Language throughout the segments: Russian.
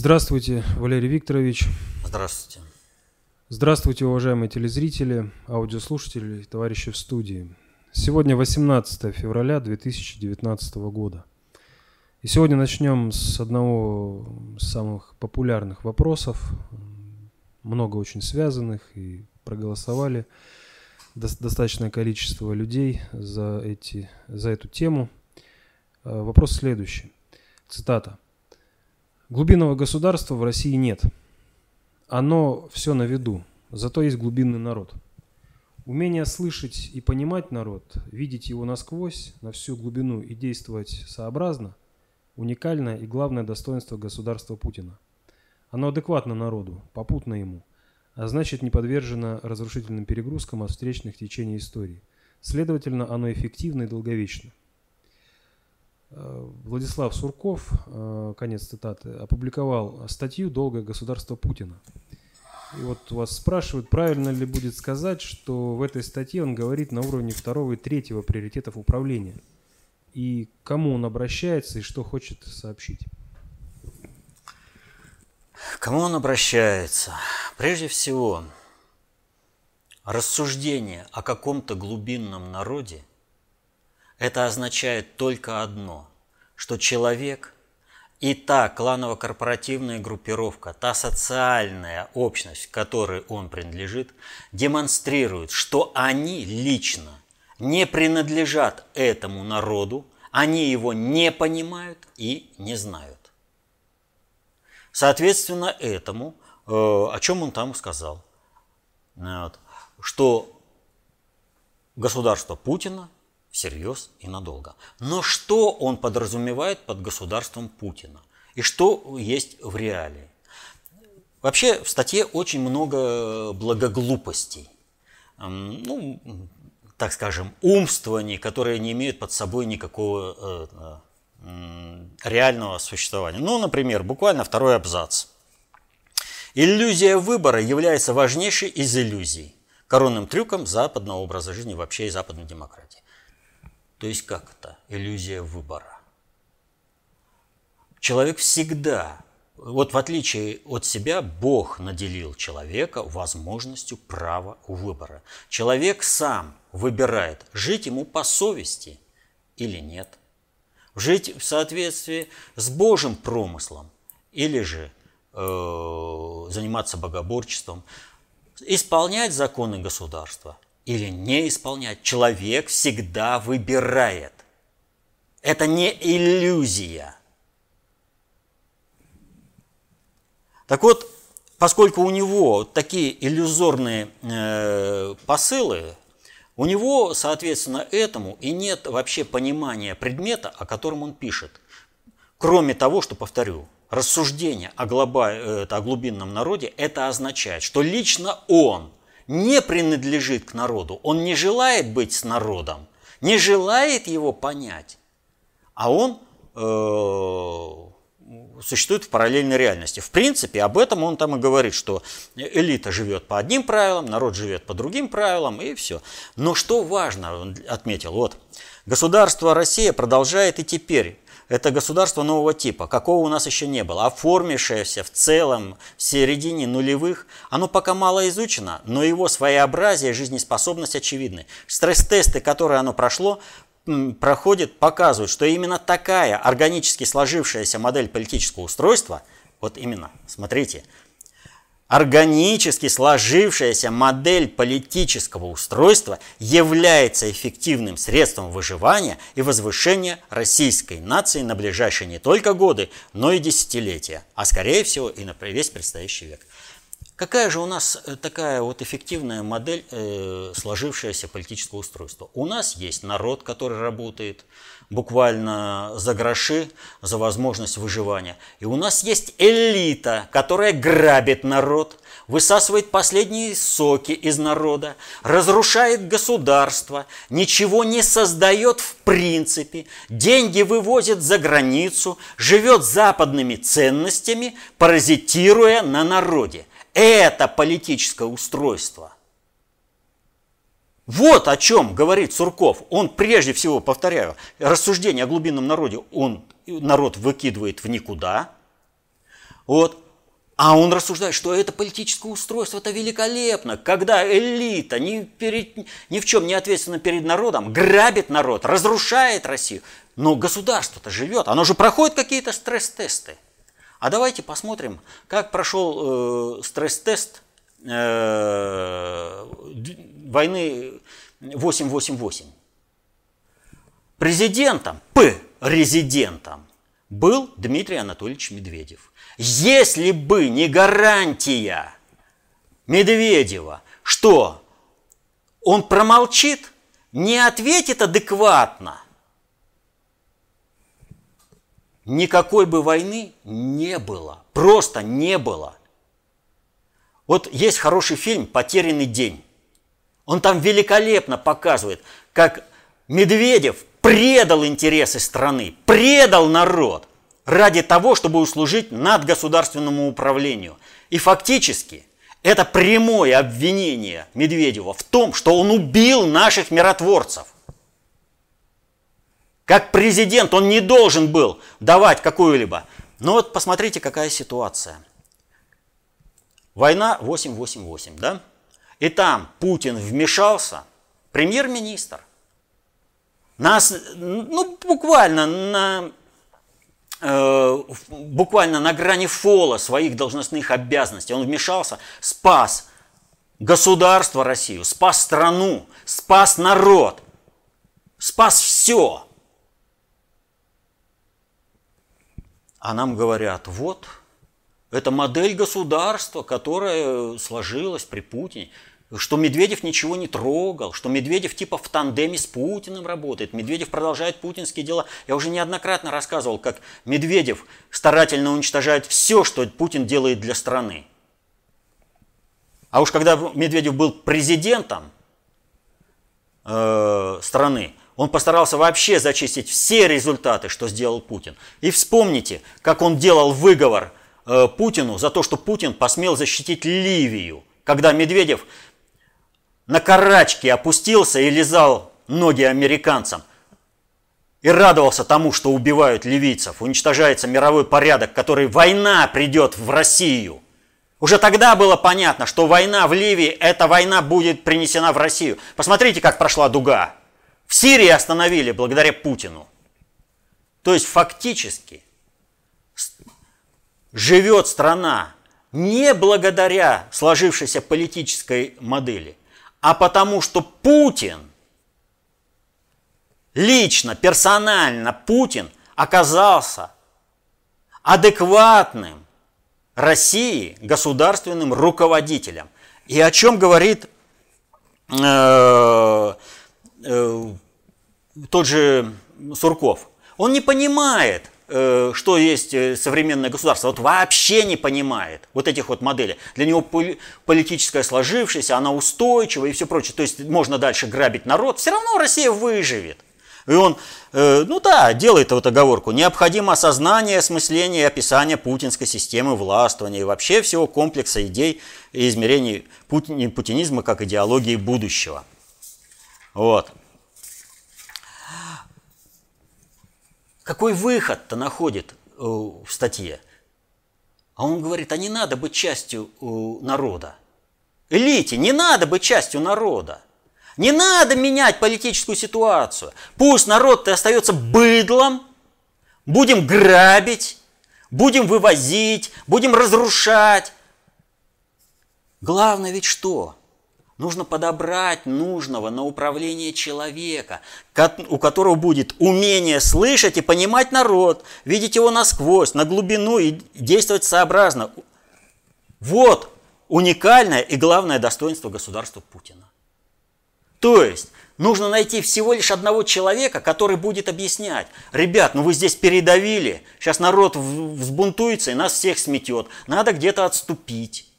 Здравствуйте, Валерий Викторович. Здравствуйте. Здравствуйте, уважаемые телезрители, аудиослушатели, товарищи в студии. Сегодня 18 февраля 2019 года. И сегодня начнем с одного из самых популярных вопросов, много очень связанных, и проголосовали достаточное количество людей за, эти, за эту тему. Э, вопрос следующий. Цитата. Глубинного государства в России нет. Оно все на виду, зато есть глубинный народ. Умение слышать и понимать народ, видеть его насквозь, на всю глубину и действовать сообразно – уникальное и главное достоинство государства Путина. Оно адекватно народу, попутно ему, а значит не подвержено разрушительным перегрузкам от встречных течений истории. Следовательно, оно эффективно и долговечно. Э, Владислав Сурков, э, конец цитаты, опубликовал статью «Долгое государство Путина». И вот вас спрашивают, правильно ли будет сказать, что в этой статье он говорит на уровне второго и третьего приоритетов управления. И кому он обращается и что хочет сообщить. Кому он обращается? Прежде всего, рассуждение о каком-то глубинном народе – это означает только одно, что человек и та кланово-корпоративная группировка, та социальная общность, которой он принадлежит, демонстрируют, что они лично не принадлежат этому народу, они его не понимают и не знают. Соответственно, этому, э, о чем он там сказал, что государство Путина – всерьез и надолго. Но что он подразумевает под государством Путина? И что есть в реалии? Вообще в статье очень много благоглупостей. Ну, так скажем, умствований, которые не имеют под собой никакого э, э, реального существования. Ну, например, буквально второй абзац. Иллюзия выбора является важнейшей из иллюзий, коронным трюком западного образа жизни, вообще и западной демократии. То есть как это? Иллюзия выбора. Человек всегда, вот в отличие от себя, Бог наделил человека возможностью права выбора. Человек сам выбирает, жить ему по совести или нет. Жить в соответствии с Божьим промыслом или же э, заниматься богоборчеством, исполнять законы государства – или не исполнять. Человек всегда выбирает. Это не иллюзия. Так вот, поскольку у него такие иллюзорные э, посылы, у него, соответственно, этому и нет вообще понимания предмета, о котором он пишет. Кроме того, что, повторю, рассуждение о, глоба, э, о глубинном народе, это означает, что лично он – не принадлежит к народу, он не желает быть с народом, не желает его понять, а он э, существует в параллельной реальности. В принципе, об этом он там и говорит, что элита живет по одним правилам, народ живет по другим правилам, и все. Но что важно, он отметил, вот, государство Россия продолжает и теперь это государство нового типа, какого у нас еще не было, оформившееся в целом в середине нулевых. Оно пока мало изучено, но его своеобразие, жизнеспособность очевидны. Стресс-тесты, которые оно прошло, проходит, показывают, что именно такая органически сложившаяся модель политического устройства, вот именно, смотрите, Органически сложившаяся модель политического устройства является эффективным средством выживания и возвышения российской нации на ближайшие не только годы, но и десятилетия, а скорее всего и на весь предстоящий век. Какая же у нас э, такая вот эффективная модель э, сложившегося политического устройства? У нас есть народ, который работает буквально за гроши, за возможность выживания. И у нас есть элита, которая грабит народ, высасывает последние соки из народа, разрушает государство, ничего не создает в принципе, деньги вывозит за границу, живет западными ценностями, паразитируя на народе. Это политическое устройство. Вот о чем говорит Сурков. Он прежде всего, повторяю, рассуждение о глубинном народе, он народ выкидывает в никуда. Вот. А он рассуждает, что это политическое устройство, это великолепно, когда элита ни, перед, ни в чем не ответственна перед народом, грабит народ, разрушает Россию. Но государство-то живет, оно же проходит какие-то стресс-тесты. А давайте посмотрим, как прошел э, стресс-тест войны 888. Президентом, П, резидентом, был Дмитрий Анатольевич Медведев. Если бы не гарантия Медведева, что он промолчит, не ответит адекватно, никакой бы войны не было. Просто не было. Вот есть хороший фильм «Потерянный день». Он там великолепно показывает, как Медведев предал интересы страны, предал народ ради того, чтобы услужить надгосударственному управлению. И фактически это прямое обвинение Медведева в том, что он убил наших миротворцев. Как президент он не должен был давать какую-либо. Но вот посмотрите, какая ситуация. Война 888, да? И там Путин вмешался, премьер-министр, нас, ну, буквально на, э, буквально на грани фола своих должностных обязанностей. Он вмешался, спас государство Россию, спас страну, спас народ, спас все. А нам говорят, вот, это модель государства, которая сложилась при Путине что Медведев ничего не трогал, что Медведев типа в тандеме с Путиным работает, Медведев продолжает путинские дела. Я уже неоднократно рассказывал, как Медведев старательно уничтожает все, что Путин делает для страны. А уж когда Медведев был президентом э, страны, он постарался вообще зачистить все результаты, что сделал Путин. И вспомните, как он делал выговор э, Путину за то, что Путин посмел защитить Ливию, когда Медведев на карачки опустился и лизал ноги американцам. И радовался тому, что убивают ливийцев, уничтожается мировой порядок, который война придет в Россию. Уже тогда было понятно, что война в Ливии, эта война будет принесена в Россию. Посмотрите, как прошла дуга. В Сирии остановили благодаря Путину. То есть фактически живет страна не благодаря сложившейся политической модели, а потому что Путин, лично, персонально Путин оказался адекватным России государственным руководителем. И о чем говорит э, э, тот же Сурков? Он не понимает, что есть э, современное государство, вот вообще не понимает вот этих вот моделей. Для него политическая сложившаяся, она устойчивая и все прочее. То есть можно дальше грабить народ, все равно Россия выживет. И он, э, ну да, делает вот оговорку. Необходимо осознание, осмысление и описание путинской системы властвования и вообще всего комплекса идей и измерений путинизма как идеологии будущего. Вот. Какой выход-то находит э, в статье? А он говорит, а не надо быть частью э, народа. Элите не надо быть частью народа. Не надо менять политическую ситуацию. Пусть народ-то остается быдлом, будем грабить, будем вывозить, будем разрушать. Главное ведь что? Нужно подобрать нужного на управление человека, у которого будет умение слышать и понимать народ, видеть его насквозь, на глубину и действовать сообразно. Вот уникальное и главное достоинство государства Путина. То есть нужно найти всего лишь одного человека, который будет объяснять, ребят, ну вы здесь передавили, сейчас народ взбунтуется и нас всех сметет, надо где-то отступить.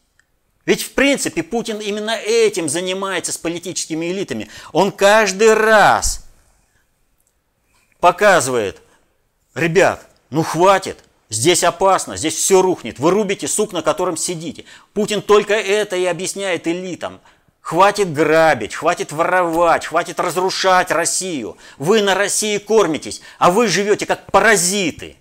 Ведь в принципе Путин именно этим занимается с политическими элитами. Он каждый раз показывает, ребят, ну хватит, здесь опасно, здесь все рухнет, вы рубите сук, на котором сидите. Путин только это и объясняет элитам. Хватит грабить, хватит воровать, хватит разрушать Россию. Вы на России кормитесь, а вы живете как паразиты.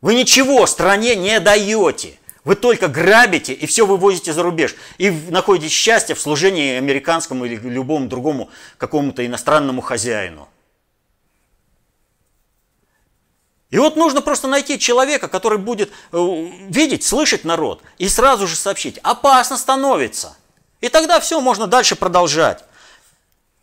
Вы ничего стране не даете. Вы только грабите и все вывозите за рубеж. И находите счастье в служении американскому или любому другому какому-то иностранному хозяину. И вот нужно просто найти человека, который будет э, видеть, слышать народ и сразу же сообщить. Опасно становится. И тогда все, можно дальше продолжать.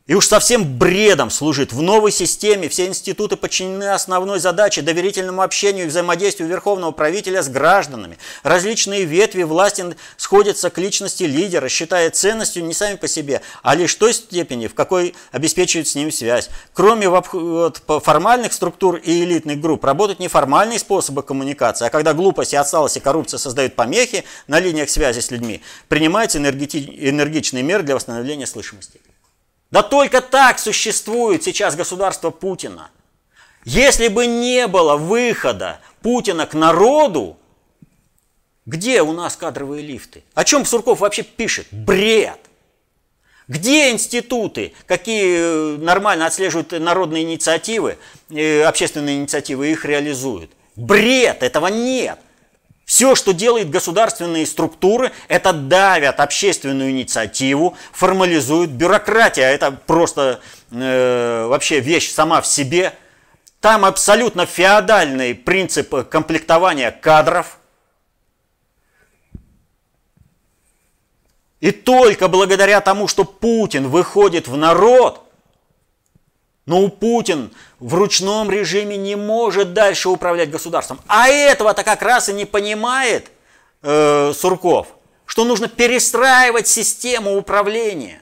И уж совсем бредом служит. В новой системе все институты подчинены основной задаче доверительному общению и взаимодействию верховного правителя с гражданами. Различные ветви власти сходятся к личности лидера, считая ценностью не сами по себе, а лишь той степени, в какой обеспечивают с ним связь. Кроме формальных структур и элитных групп, работают неформальные способы коммуникации, а когда глупость и отсталость и коррупция создают помехи на линиях связи с людьми, принимаются энергичные меры для восстановления слышимости. Да только так существует сейчас государство Путина. Если бы не было выхода Путина к народу, где у нас кадровые лифты? О чем Сурков вообще пишет? Бред! Где институты, какие э, нормально отслеживают народные инициативы, э, общественные инициативы, их реализуют? Бред! Этого нет! Все, что делают государственные структуры, это давят общественную инициативу, формализуют. Бюрократия – это просто э, вообще вещь сама в себе. Там абсолютно феодальный принцип комплектования кадров. И только благодаря тому, что Путин выходит в народ, но Путин в ручном режиме не может дальше управлять государством. А этого-то как раз и не понимает э, Сурков, что нужно перестраивать систему управления.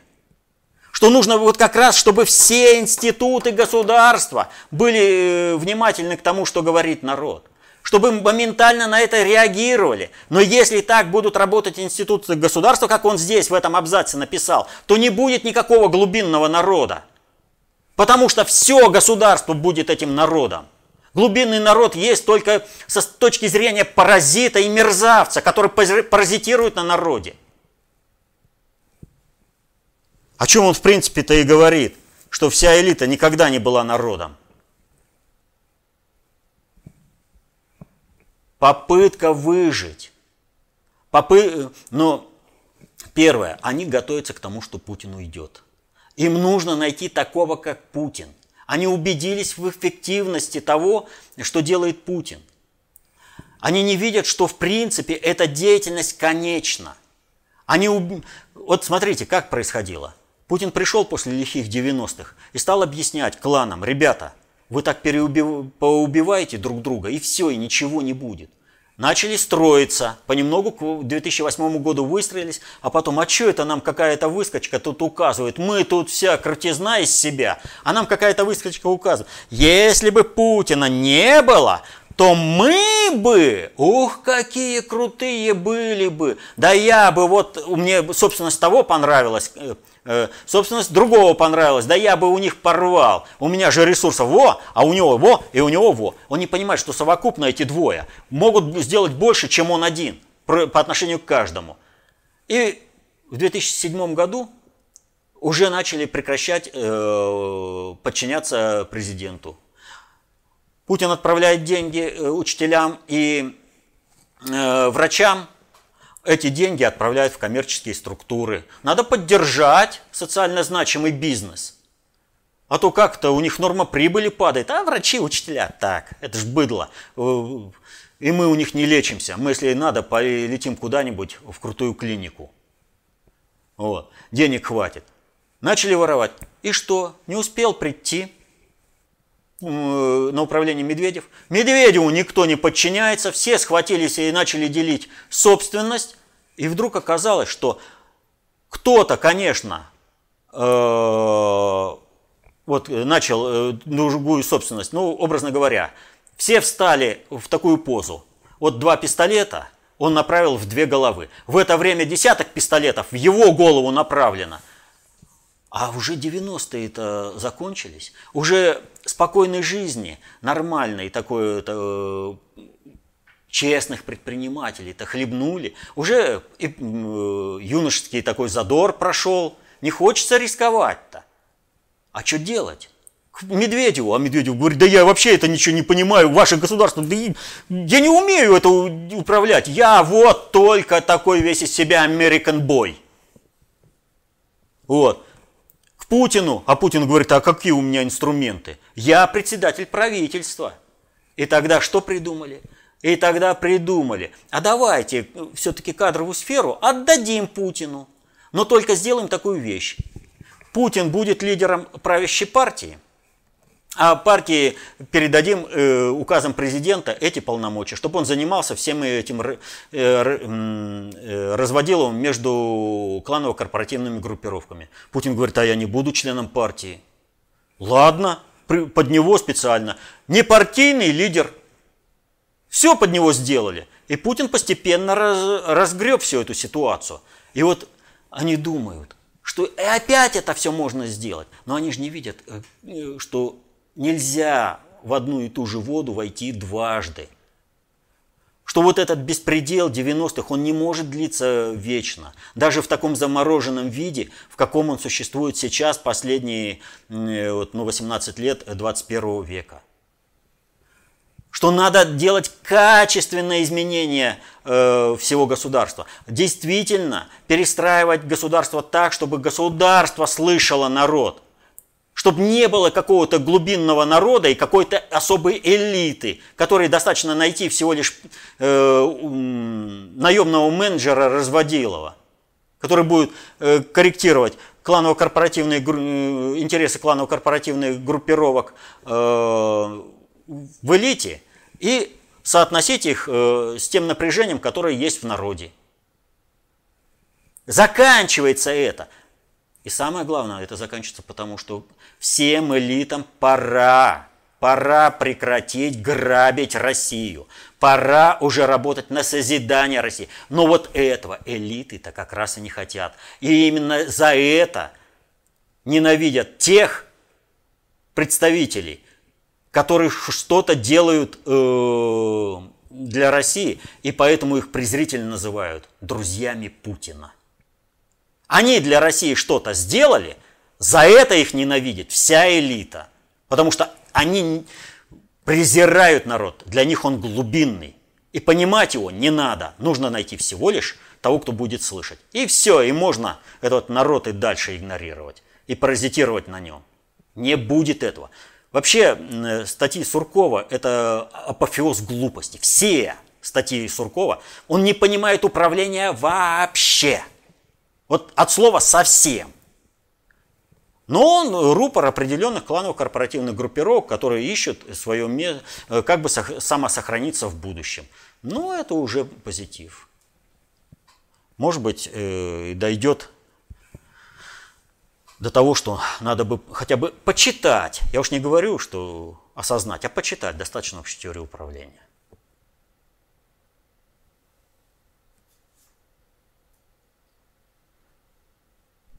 Что нужно вот как раз, чтобы все институты государства были э, внимательны к тому, что говорит народ. Чтобы моментально на это реагировали. Но если так будут работать институты государства, как он здесь в этом абзаце написал, то не будет никакого глубинного народа. Потому что все государство будет этим народом. Глубинный народ есть только с точки зрения паразита и мерзавца, который паразитирует на народе. О чем он в принципе-то и говорит, что вся элита никогда не была народом. Попытка выжить. Попы... Но первое, они готовятся к тому, что Путин уйдет. Им нужно найти такого, как Путин. Они убедились в эффективности того, что делает Путин. Они не видят, что в принципе эта деятельность конечна. Они, вот смотрите, как происходило. Путин пришел после лихих 90-х и стал объяснять кланам, ребята, вы так поубиваете друг друга, и все, и ничего не будет начали строиться, понемногу к 2008 году выстроились, а потом, а что это нам какая-то выскочка тут указывает? Мы тут вся крутизна из себя, а нам какая-то выскочка указывает. Если бы Путина не было, то мы бы, ух, какие крутые были бы. Да я бы, вот мне собственность того понравилась, э, э, собственность другого понравилась, да я бы у них порвал. У меня же ресурсов во, а у него во, и у него во. Он не понимает, что совокупно эти двое могут сделать больше, чем он один по отношению к каждому. И в 2007 году уже начали прекращать э, подчиняться президенту. Путин отправляет деньги э, учителям и э, врачам, эти деньги отправляют в коммерческие структуры. Надо поддержать социально значимый бизнес. А то как-то у них норма прибыли падает, а врачи, учителя, так, это ж быдло. Э, и мы у них не лечимся. Мы, если надо, полетим куда-нибудь в крутую клинику. Вот. Денег хватит. Начали воровать. И что? Не успел прийти на управление Медведев. Медведеву никто не подчиняется, все схватились и начали делить собственность. И вдруг оказалось, что кто-то, конечно, э, вот начал э, другую собственность, ну, образно говоря, все встали в такую позу. Вот два пистолета он направил в две головы. В это время десяток пистолетов в его голову направлено – а уже 90-е-то закончились. Уже спокойной жизни, нормальной такой -то, э, честных предпринимателей-то хлебнули. Уже и, э, юношеский такой задор прошел. Не хочется рисковать-то. А что делать? к Медведеву, а Медведев говорит, да я вообще это ничего не понимаю, ваше государство, да я не умею это управлять, я вот только такой весь из себя American boy. Вот. Путину, а Путин говорит, а какие у меня инструменты? Я председатель правительства. И тогда что придумали? И тогда придумали, а давайте все-таки кадровую сферу отдадим Путину, но только сделаем такую вещь. Путин будет лидером правящей партии, а партии передадим э, указом президента эти полномочия, чтобы он занимался всем этим э, э, разводилом между кланово-корпоративными группировками. Путин говорит, а я не буду членом партии. Ладно, под него специально. Не партийный лидер. Все под него сделали. И Путин постепенно раз, разгреб всю эту ситуацию. И вот они думают, что и опять это все можно сделать. Но они же не видят, что нельзя в одну и ту же воду войти дважды. Что вот этот беспредел 90-х, он не может длиться вечно. Даже в таком замороженном виде, в каком он существует сейчас, последние вот, ну, 18 лет 21 века. Что надо делать качественные изменения э, всего государства. Действительно, перестраивать государство так, чтобы государство слышало народ чтобы не было какого-то глубинного народа и какой-то особой элиты, которой достаточно найти всего лишь э, наемного менеджера разводилова, который будет э, корректировать кланово-корпоративные э, интересы кланово-корпоративных группировок э, в элите и соотносить их э, с тем напряжением, которое есть в народе. Заканчивается это. И самое главное, это заканчивается потому, что всем элитам пора, пора прекратить грабить Россию. Пора уже работать на созидание России. Но вот этого элиты-то как раз и не хотят. И именно за это ненавидят тех представителей, которые что-то делают э, для России, и поэтому их презрительно называют друзьями Путина. Они для России что-то сделали, за это их ненавидит вся элита. Потому что они презирают народ, для них он глубинный. И понимать его не надо, нужно найти всего лишь того, кто будет слышать. И все, и можно этот народ и дальше игнорировать, и паразитировать на нем. Не будет этого. Вообще, статьи Суркова – это апофеоз глупости. Все статьи Суркова, он не понимает управления вообще – вот от слова совсем. Но он рупор определенных кланово-корпоративных группировок, которые ищут свое место, э, как бы самосохраниться в будущем. Но это уже позитив. Может быть, э, дойдет до того, что надо бы хотя бы почитать. Я уж не говорю, что осознать, а почитать достаточно общей теории управления.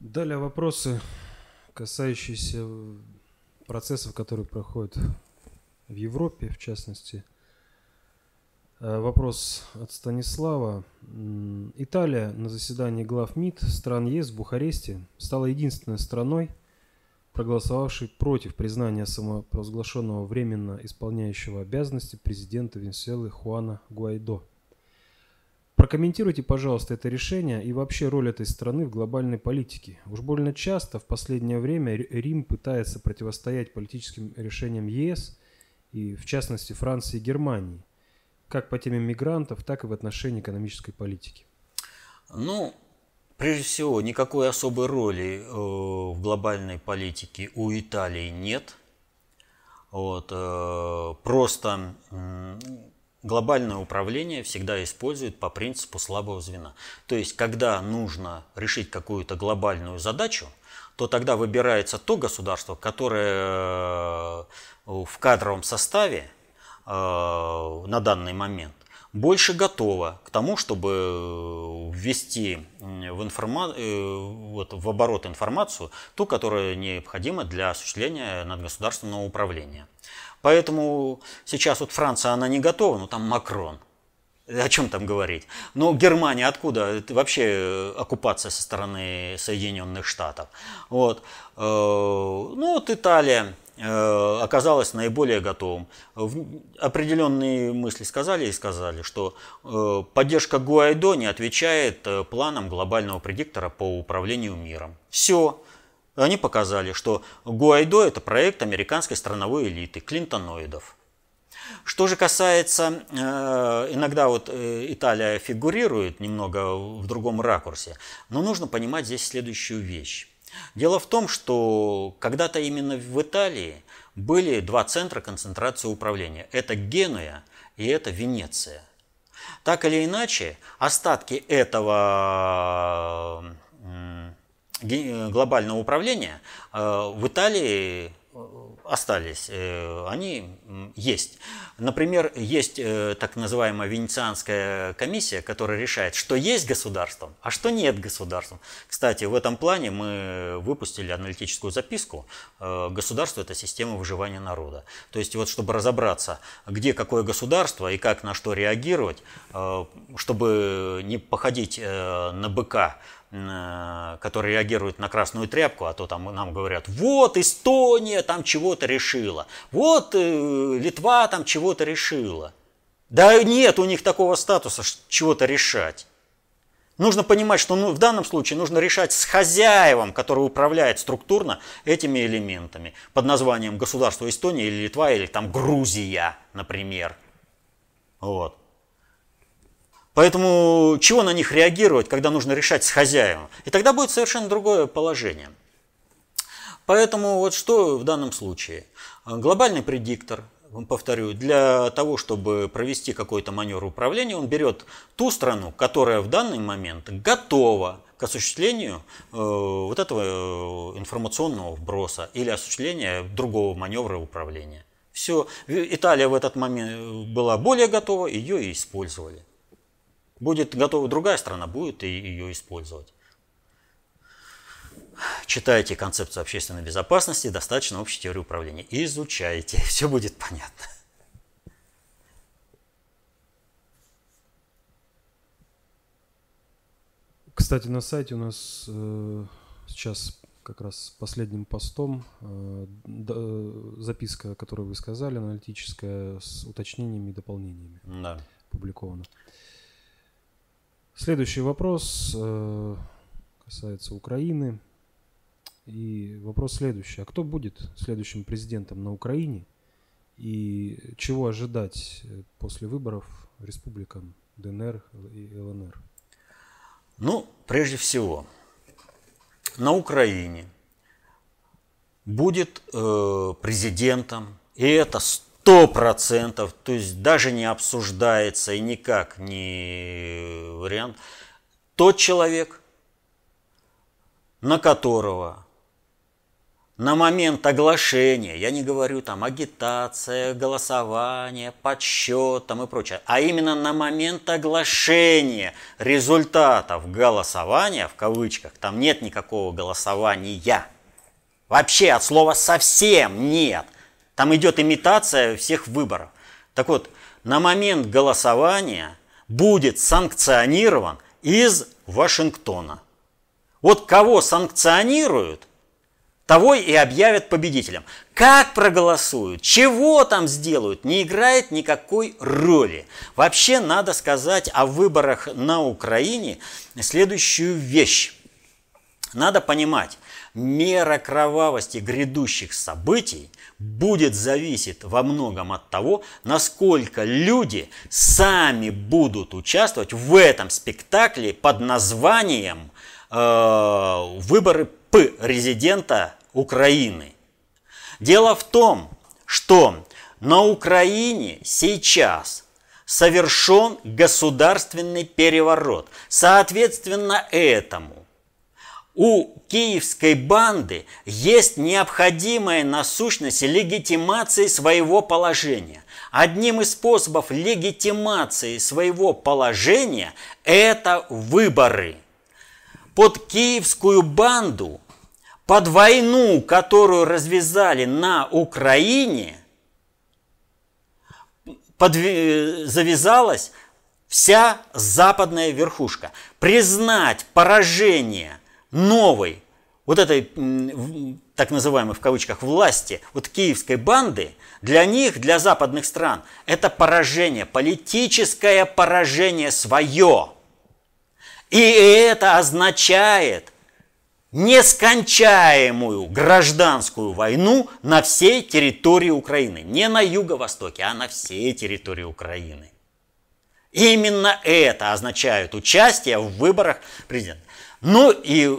Далее вопросы, касающиеся процессов, которые проходят в Европе, в частности. Э, вопрос от Станислава. Италия на заседании глав МИД стран ЕС в Бухаресте стала единственной страной, проголосовавшей против признания самопровозглашенного временно исполняющего обязанности президента Венесуэлы Хуана Гуайдо – Прокомментируйте, пожалуйста, это решение и вообще роль этой страны в глобальной политике. Уж больно часто в последнее время Рим пытается противостоять политическим решениям ЕС и, в частности, Франции и Германии, как по теме мигрантов, так и в отношении экономической политики. Ну, прежде всего, никакой особой роли э, в глобальной политике у Италии нет. Вот, э, просто глобальное управление всегда использует по принципу слабого звена. То есть, когда нужно решить какую-то глобальную задачу, то тогда выбирается то государство, которое э, в кадровом составе э, на данный момент больше готово к тому, чтобы ввести в, информа... Э, вот, в оборот информацию, ту, которая необходима для осуществления надгосударственного управления. Поэтому сейчас вот Франция, она не готова, но там Макрон. О чем там говорить? Но Германия откуда? Это вообще э, оккупация со стороны Соединенных Штатов. Вот. Э, ну вот Италия. Э, оказалось наиболее готовым. Определенные мысли сказали и сказали, что э, поддержка Гуайдо не отвечает планам глобального предиктора по управлению миром. Все. Они показали, что Гуайдо – это проект американской страновой элиты, клинтоноидов. Что же касается, э, иногда вот э, Италия фигурирует немного в другом ракурсе, но нужно понимать здесь следующую вещь. Дело в том, что когда-то именно в Италии были два центра концентрации управления. Это Генуя и это Венеция. Так или иначе, остатки этого глобального управления э, в Италии остались, э, они есть. Например, есть э, так называемая Венецианская комиссия, которая решает, что есть государством, а что нет государством. Кстати, в этом плане мы выпустили аналитическую записку э, «Государство – это система выживания народа». То есть, вот чтобы разобраться, где какое государство и как на что реагировать, чтобы не походить на быка, которые реагируют на красную тряпку, а то там нам говорят, вот Эстония там чего-то решила, вот э, Литва там чего-то решила. Да нет у них такого статуса чего-то решать. Нужно понимать, что ну, в данном случае нужно решать с хозяевом, который управляет структурно этими элементами под названием государство Эстония или Литва или там Грузия, например. Вот. Поэтому чего на них реагировать, когда нужно решать с хозяином? И тогда будет совершенно другое положение. Поэтому вот что в данном случае? Глобальный предиктор, повторю, для того, чтобы провести какой-то маневр управления, он берет ту страну, которая в данный момент готова к осуществлению э, вот этого э, информационного вброса или осуществления другого маневра управления. Все, Италия в этот момент была более готова, ее и использовали. Будет готова другая страна, будет и ее использовать. Читайте концепцию общественной безопасности, достаточно общей теории управления. Изучайте, все будет понятно. Кстати, на сайте у нас э, сейчас как раз последним постом э, да, записка, которую вы сказали, аналитическая, с уточнениями и дополнениями. Да. Опубликована. Следующий вопрос э, касается Украины. И вопрос следующий. А кто будет следующим президентом на Украине? И чего ожидать э, после выборов республикам ДНР и ЛНР? Ну, прежде всего, на Украине будет э, президентом, и это сто процентов, то есть даже не обсуждается и никак не вариант, тот человек, на которого на момент оглашения, я не говорю там агитация, голосование, подсчет там и прочее, а именно на момент оглашения результатов голосования, в кавычках, там нет никакого голосования. Вообще от слова совсем нет. Там идет имитация всех выборов. Так вот, на момент голосования будет санкционирован из Вашингтона. Вот кого санкционируют, того и объявят победителем. Как проголосуют, чего там сделают, не играет никакой роли. Вообще надо сказать о выборах на Украине следующую вещь. Надо понимать, мера кровавости грядущих событий будет зависеть во многом от того, насколько люди сами будут участвовать в этом спектакле под названием э, «Выборы П резидента Украины». Дело в том, что на Украине сейчас совершен государственный переворот. Соответственно этому у киевской банды есть необходимая насущность легитимации своего положения. Одним из способов легитимации своего положения – это выборы. Под киевскую банду, под войну, которую развязали на Украине, под, завязалась вся западная верхушка. Признать поражение – новой вот этой так называемой в кавычках власти, вот киевской банды, для них, для западных стран, это поражение, политическое поражение свое. И это означает нескончаемую гражданскую войну на всей территории Украины. Не на юго-востоке, а на всей территории Украины. Именно это означает участие в выборах президента. Ну и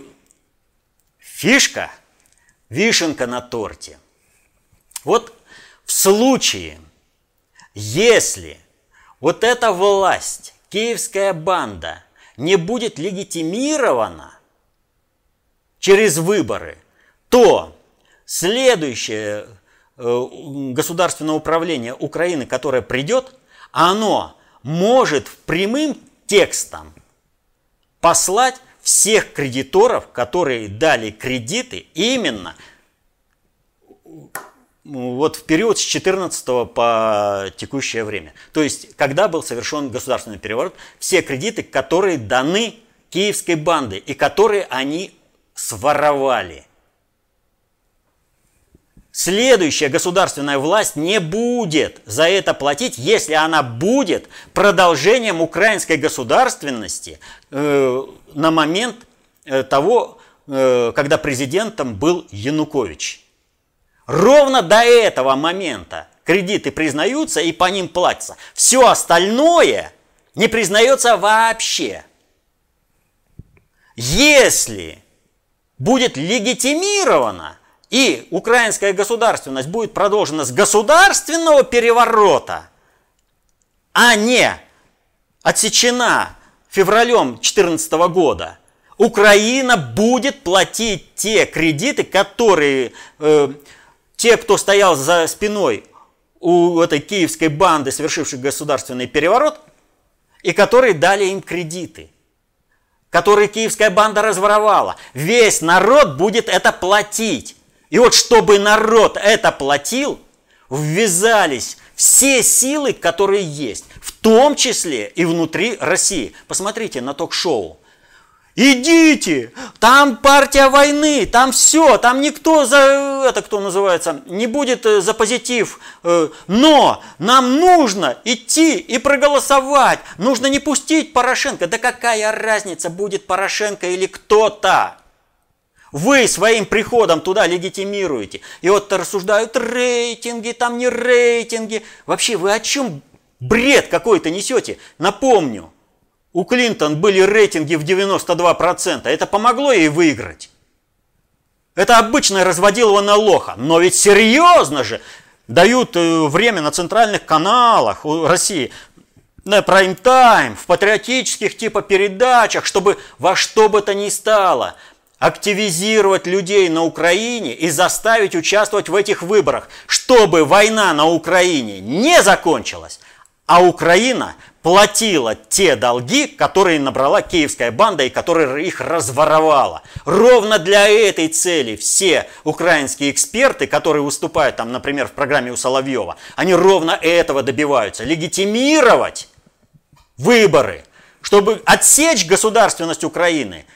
фишка, вишенка на торте. Вот в случае, если вот эта власть, киевская банда, не будет легитимирована через выборы, то следующее э, государственное управление Украины, которое придет, оно может прямым текстом послать всех кредиторов, которые дали кредиты именно вот в период с 14 по текущее время. То есть, когда был совершен государственный переворот, все кредиты, которые даны киевской банды и которые они своровали. Следующая государственная власть не будет за это платить, если она будет продолжением украинской государственности э, на момент э, того, э, когда президентом был Янукович. Ровно до этого момента кредиты признаются и по ним платятся. Все остальное не признается вообще. Если будет легитимировано и украинская государственность будет продолжена с государственного переворота, а не отсечена февралем 2014 года, Украина будет платить те кредиты, которые э, те, кто стоял за спиной у этой киевской банды, совершившей государственный переворот, и которые дали им кредиты, которые киевская банда разворовала. Весь народ будет это платить. И вот чтобы народ это платил, ввязались все силы, которые есть, в том числе и внутри России. Посмотрите на ток-шоу. Идите, там партия войны, там все, там никто за это кто называется не будет э, за позитив, э, но нам нужно идти и проголосовать, нужно не пустить Порошенко. Да какая разница будет Порошенко или кто-то? Вы своим приходом туда легитимируете. И вот рассуждают рейтинги, там не рейтинги. Вообще вы о чем бред какой-то несете? Напомню, у Клинтон были рейтинги в 92%. Это помогло ей выиграть. Это обычное разводилово на лоха. Но ведь серьезно же дают э, время на центральных каналах у России на прайм-тайм, в патриотических типа передачах, чтобы во что бы то ни стало – активизировать людей на Украине и заставить участвовать в этих выборах, чтобы война на Украине не закончилась, а Украина платила те долги, которые набрала киевская банда и которые их разворовала. Ровно для этой цели все украинские эксперты, которые выступают там, например, в программе у Соловьева, они ровно этого добиваются. Легитимировать выборы, чтобы отсечь государственность Украины –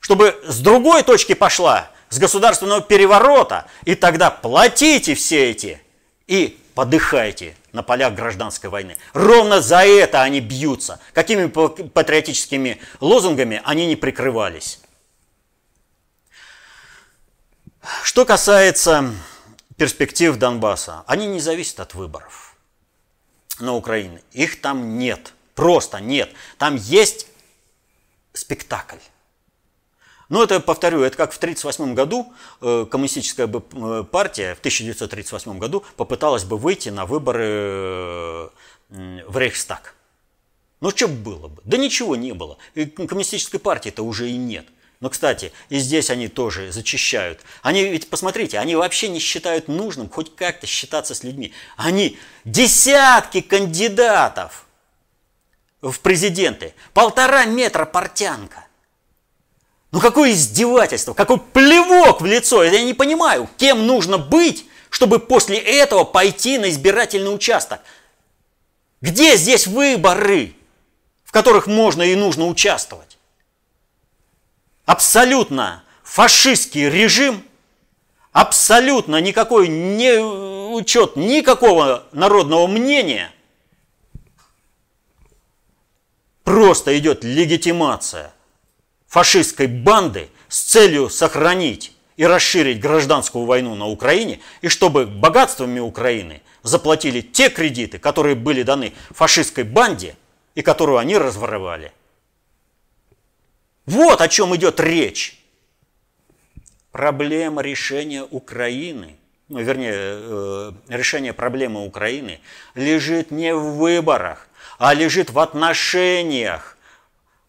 чтобы с другой точки пошла, с государственного переворота, и тогда платите все эти и подыхайте на полях гражданской войны. Ровно за это они бьются. Какими патриотическими лозунгами они не прикрывались. Что касается перспектив Донбасса, они не зависят от выборов на Украине. Их там нет. Просто нет. Там есть спектакль. Но это, повторю, это как в 1938 году э, коммунистическая э, партия в 1938 году попыталась бы выйти на выборы э, в Рейхстаг. Ну что было бы? Да ничего не было. И коммунистической партии-то уже и нет. Но, кстати, и здесь они тоже зачищают. Они ведь, посмотрите, они вообще не считают нужным хоть как-то считаться с людьми. Они десятки кандидатов в президенты, полтора метра портянка. Ну какое издевательство, какой плевок в лицо. Я не понимаю, кем нужно быть, чтобы после этого пойти на избирательный участок. Где здесь выборы, в которых можно и нужно участвовать? Абсолютно фашистский режим, абсолютно никакой не учет никакого народного мнения, просто идет легитимация фашистской банды с целью сохранить и расширить гражданскую войну на Украине, и чтобы богатствами Украины заплатили те кредиты, которые были даны фашистской банде и которую они разворовали. Вот о чем идет речь. Проблема решения Украины, ну, вернее, э, решение проблемы Украины лежит не в выборах, а лежит в отношениях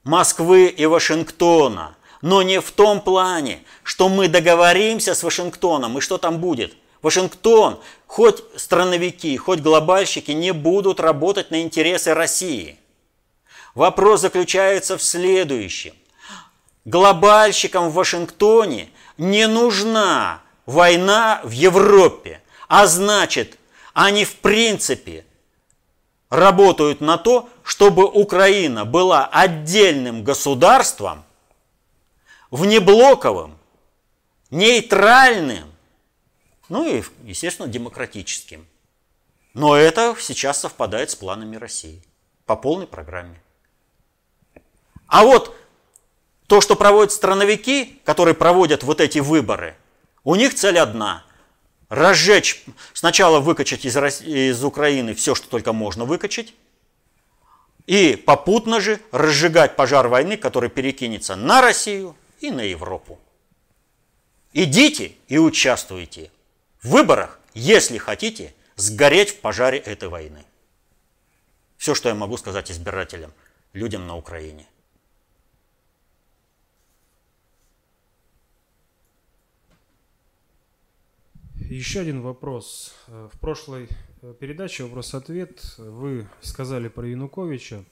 Москвы и Вашингтона. Но не в том плане, что мы договоримся с Вашингтоном, и что там будет. Вашингтон, хоть страновики, хоть глобальщики не будут работать на интересы России. Вопрос заключается в следующем. Глобальщикам в Вашингтоне не нужна война в Европе, а значит, они в принципе работают на то, чтобы Украина была отдельным государством, внеблоковым, нейтральным, ну и, естественно, демократическим. Но это сейчас совпадает с планами России по полной программе. А вот то, что проводят страновики, которые проводят вот эти выборы, у них цель одна – разжечь, сначала выкачать из, из Украины все, что только можно выкачать, и попутно же разжигать пожар войны, который перекинется на Россию и на Европу. Идите и участвуйте в выборах, если хотите сгореть в пожаре этой войны. Все, что я могу сказать избирателям, людям на Украине. Еще один вопрос. В прошлой э, передаче «Вопрос-ответ» вы сказали про Януковича,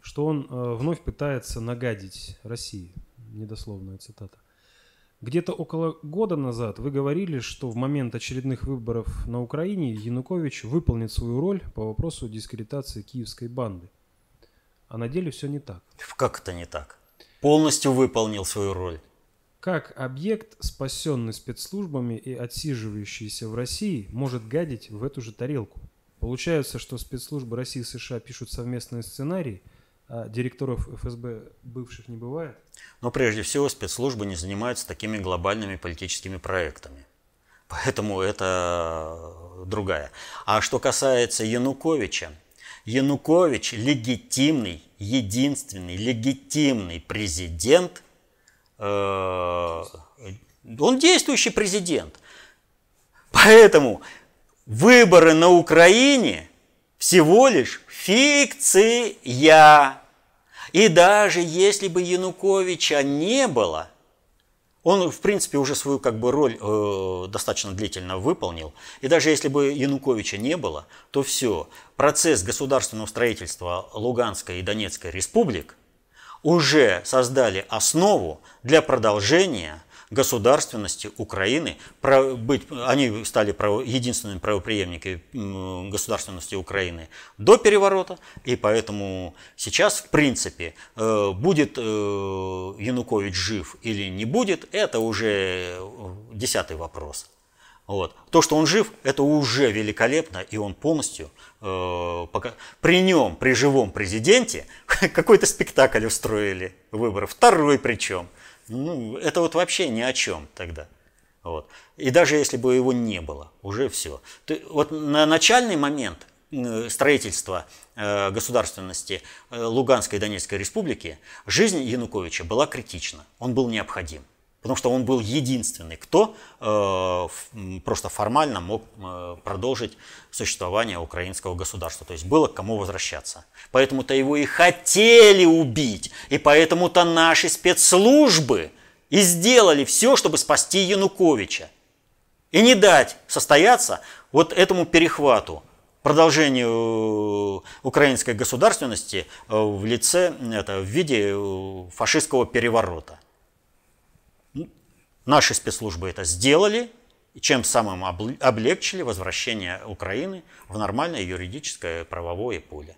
что он э, вновь пытается нагадить России. Недословная цитата. Где-то около года назад вы говорили, что в момент очередных выборов на Украине Янукович выполнит свою роль по вопросу дискредитации киевской банды. А на деле все не так. Как это не так? Полностью выполнил свою роль. Как объект, спасенный спецслужбами и отсиживающийся в России, может гадить в эту же тарелку? Получается, что спецслужбы России и США пишут совместные сценарии, а директоров ФСБ бывших не бывает? Но прежде всего спецслужбы не занимаются такими глобальными политическими проектами. Поэтому это другая. А что касается Януковича, Янукович легитимный, единственный легитимный президент, он действующий президент. Поэтому выборы на Украине всего лишь фикция. И даже если бы Януковича не было, он, в принципе, уже свою как бы, роль э, достаточно длительно выполнил. И даже если бы Януковича не было, то все, процесс государственного строительства Луганской и Донецкой республик уже создали основу для продолжения государственности Украины, быть, они стали единственными правоприемниками государственности Украины до переворота, и поэтому сейчас, в принципе, э, будет э, Янукович жив или не будет, это уже десятый вопрос. Вот. То, что он жив, это уже великолепно, и он полностью, э, пока, при нем, при живом президенте, какой-то спектакль устроили выборы, второй причем – ну, это вот вообще ни о чем тогда. Вот. И даже если бы его не было, уже все. вот на начальный момент строительства э, государственности э, Луганской и Донецкой республики жизнь Януковича была критична. Он был необходим. Потому что он был единственный, кто э, просто формально мог э, продолжить существование украинского государства. То есть было к кому возвращаться. Поэтому-то его и хотели убить. И поэтому-то наши спецслужбы и сделали все, чтобы спасти Януковича. И не дать состояться вот этому перехвату, продолжению украинской государственности э, в лице, это, в виде э, фашистского переворота. Наши спецслужбы это сделали, чем самым облегчили возвращение Украины в нормальное юридическое правовое поле.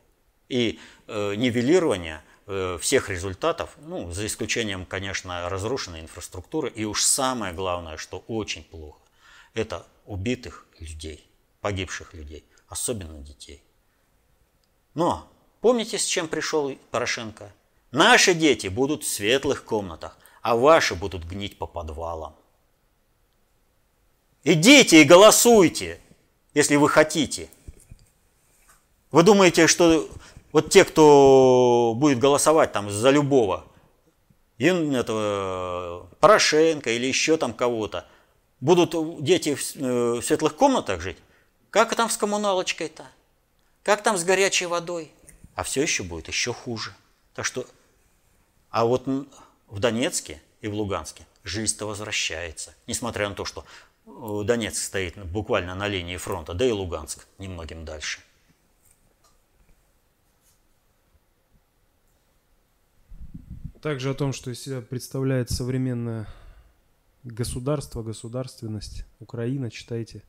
И э, нивелирование э, всех результатов, ну, за исключением, конечно, разрушенной инфраструктуры. И уж самое главное, что очень плохо, это убитых людей, погибших людей, особенно детей. Но помните, с чем пришел Порошенко? Наши дети будут в светлых комнатах, а ваши будут гнить по подвалам. Идите и голосуйте, если вы хотите. Вы думаете, что вот те, кто будет голосовать там за любого, этого, Порошенко или еще там кого-то, будут дети в, в светлых комнатах жить? Как там с коммуналочкой-то? Как там с горячей водой? А все еще будет еще хуже. Так что, а вот в Донецке и в Луганске жизнь-то возвращается. Несмотря на то, что э, Донецк стоит буквально на линии фронта, да и Луганск немногим дальше. Также о том, что из себя представляет современное государство, государственность, Украина, читайте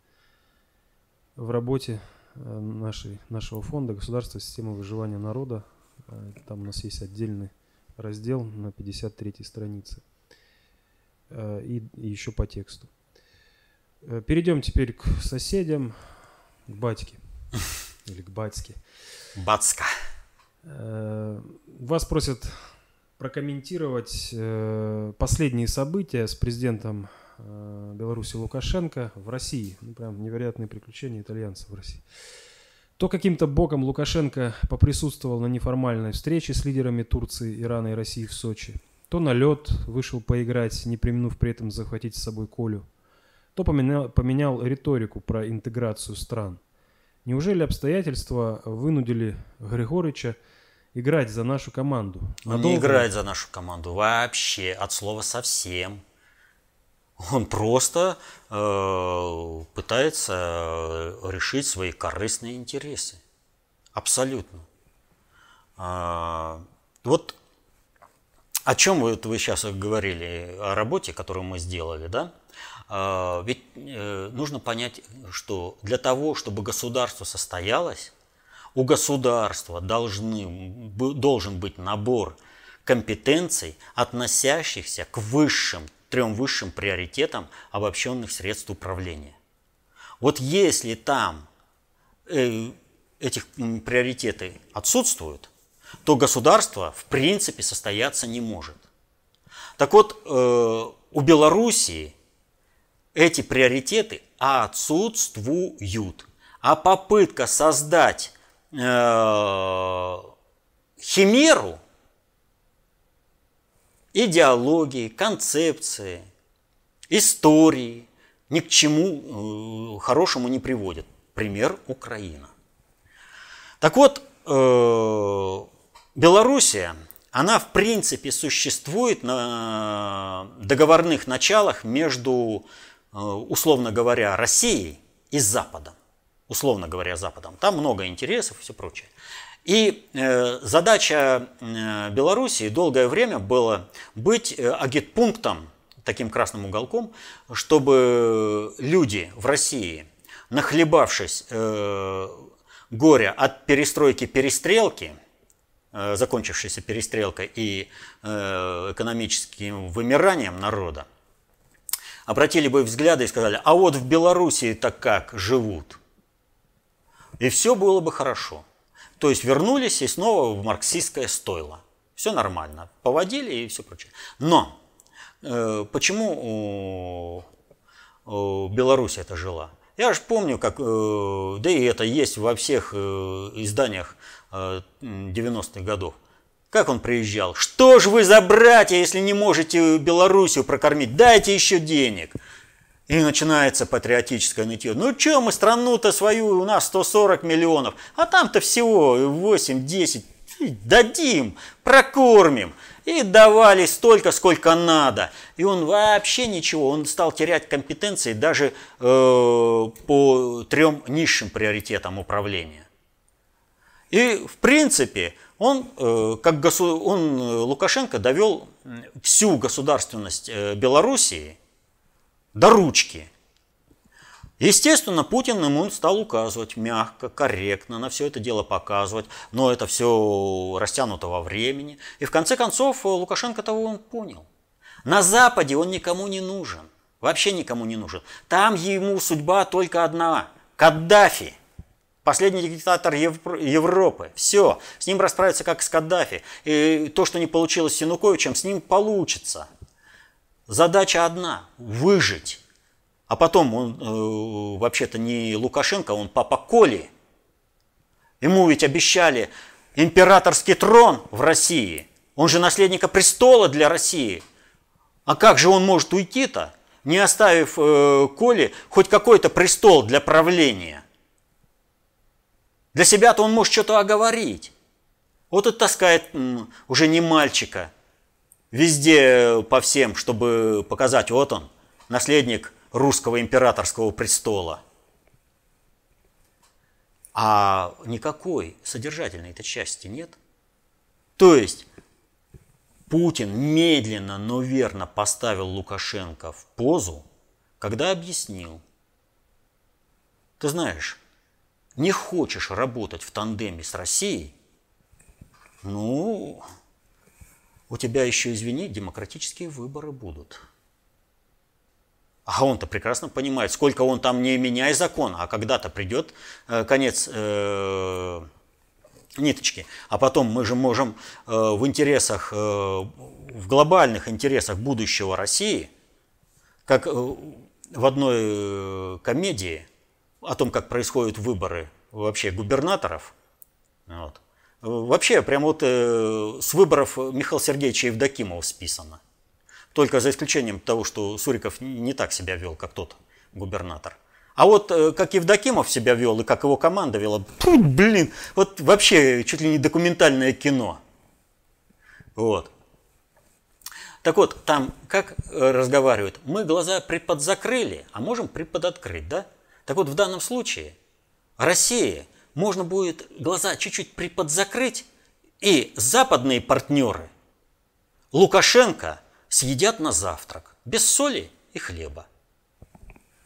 в работе э, нашей, нашего фонда «Государство. Система выживания народа». Э, там у нас есть отдельный раздел на 53 странице. Э, и, и еще по тексту. Перейдем теперь к соседям, к батьке. Или к батьке. Бацка. Вас просят прокомментировать э, последние события с президентом э, Беларуси Лукашенко в России. Ну, прям невероятные приключения итальянцев в России. То каким-то боком Лукашенко поприсутствовал на неформальной встрече с лидерами Турции, Ирана и России в Сочи. То на лед вышел поиграть, не применув при этом захватить с собой Колю. То поменял, поменял риторику про интеграцию стран. Неужели обстоятельства вынудили Григорича играть за нашу команду. Он не играет за нашу команду вообще, от слова совсем. Он просто э, пытается решить свои корыстные интересы. Абсолютно. А, вот о чем вы, вы сейчас говорили, о работе, которую мы сделали, да? А, ведь э, нужно понять, что для того, чтобы государство состоялось, у государства должны, должен быть набор компетенций, относящихся к высшим, трем высшим приоритетам обобщенных средств управления. Вот если там э, этих приоритеты отсутствуют, то государство в принципе состояться не может. Так вот, э, у Белоруссии эти приоритеты отсутствуют. А попытка создать Э, химеру идеологии, концепции, истории ни к чему э, хорошему не приводит. Пример Украина. Так вот, э, Белоруссия, она в принципе существует на договорных началах между, условно говоря, Россией и Западом условно говоря, Западом. Там много интересов и все прочее. И э, задача э, Белоруссии долгое время была быть э, агитпунктом, таким красным уголком, чтобы люди в России, нахлебавшись горя от перестройки-перестрелки, э, закончившейся перестрелкой и экономическим вымиранием народа, обратили бы взгляды и сказали, а вот в Белоруссии так как живут – и все было бы хорошо. То есть вернулись и снова в марксистское стойло. Все нормально. Поводили и все прочее. Но э, почему у Беларусь это жила? Я же помню, как, э, да и это есть во всех э, изданиях э, 90-х годов. Как он приезжал? Что ж вы за братья, если не можете Белоруссию прокормить? Дайте еще денег. И начинается патриотическое нытье. Ну что мы страну-то свою, у нас 140 миллионов, а там-то всего 8-10. Дадим, прокормим. И давали столько, сколько надо. И он вообще ничего, он стал терять компетенции даже э, по трем низшим приоритетам управления. И в принципе он, э, как госу... он, э, Лукашенко довел всю государственность э, Белоруссии – до ручки. Естественно, Путин ему стал указывать мягко, корректно, на все это дело показывать, но это все растянуто во времени. И в конце концов Лукашенко того он понял. На Западе он никому не нужен, вообще никому не нужен. Там ему судьба только одна – Каддафи. Последний диктатор Европы. Все, с ним расправиться как с Каддафи. И то, что не получилось с Януковичем, с ним получится. Задача одна – выжить. А потом он э, вообще-то не Лукашенко, он папа Коли. Ему ведь обещали императорский трон в России. Он же наследника престола для России. А как же он может уйти-то, не оставив э, Коли хоть какой-то престол для правления? Для себя-то он может что-то оговорить. Вот и таскает уже не мальчика везде по всем, чтобы показать, вот он, наследник русского императорского престола. А никакой содержательной этой части нет. То есть Путин медленно, но верно поставил Лукашенко в позу, когда объяснил. Ты знаешь, не хочешь работать в тандеме с Россией, ну, у тебя еще, извини, демократические выборы будут. А он-то прекрасно понимает, сколько он там не меняй закон, а когда-то придет э, конец э, ниточки. А потом мы же можем э, в интересах, э, в глобальных интересах будущего России, как э, в одной э, комедии о том, как происходят выборы вообще губернаторов, вот, вообще прямо вот э, с выборов Михаила Сергеевича Евдокимова списано. Только за исключением того, что Суриков не так себя вел, как тот губернатор. А вот э, как Евдокимов себя вел и как его команда вела, фу, блин, вот вообще чуть ли не документальное кино. Вот. Так вот, там как э, разговаривают? Мы глаза приподзакрыли, а можем приподоткрыть, да? Так вот, в данном случае России можно будет глаза чуть-чуть приподзакрыть, и западные партнеры, Лукашенко – съедят на завтрак, без соли и хлеба.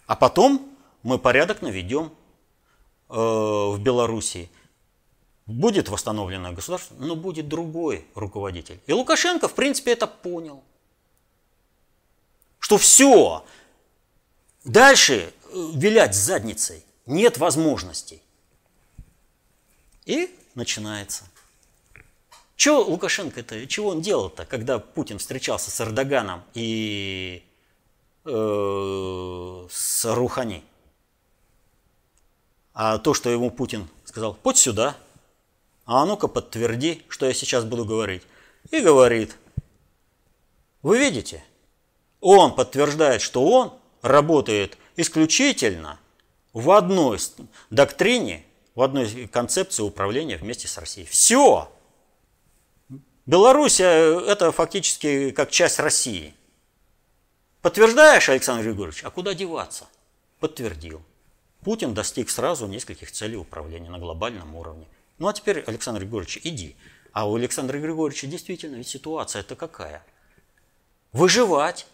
А потом мы порядок наведем э, в Белоруссии. Будет восстановлено государство, но будет другой руководитель. И Лукашенко, в принципе, это понял. Что все, дальше э, вилять задницей нет возможностей. И начинается – чего Лукашенко-то, чего он делал-то, когда Путин встречался с Эрдоганом и э, с Рухани? А то, что ему Путин сказал, подь сюда, а ну-ка подтверди, что я сейчас буду говорить. И говорит, вы видите, он подтверждает, что он работает исключительно в одной доктрине, в одной концепции управления вместе с Россией. Все! Беларусь это фактически как часть России. Подтверждаешь, Александр Григорьевич, а куда деваться? Подтвердил. Путин достиг сразу нескольких целей управления на глобальном уровне. Ну а теперь, Александр Григорьевич, иди. А у Александра Григорьевича действительно ведь ситуация это какая? Выживать.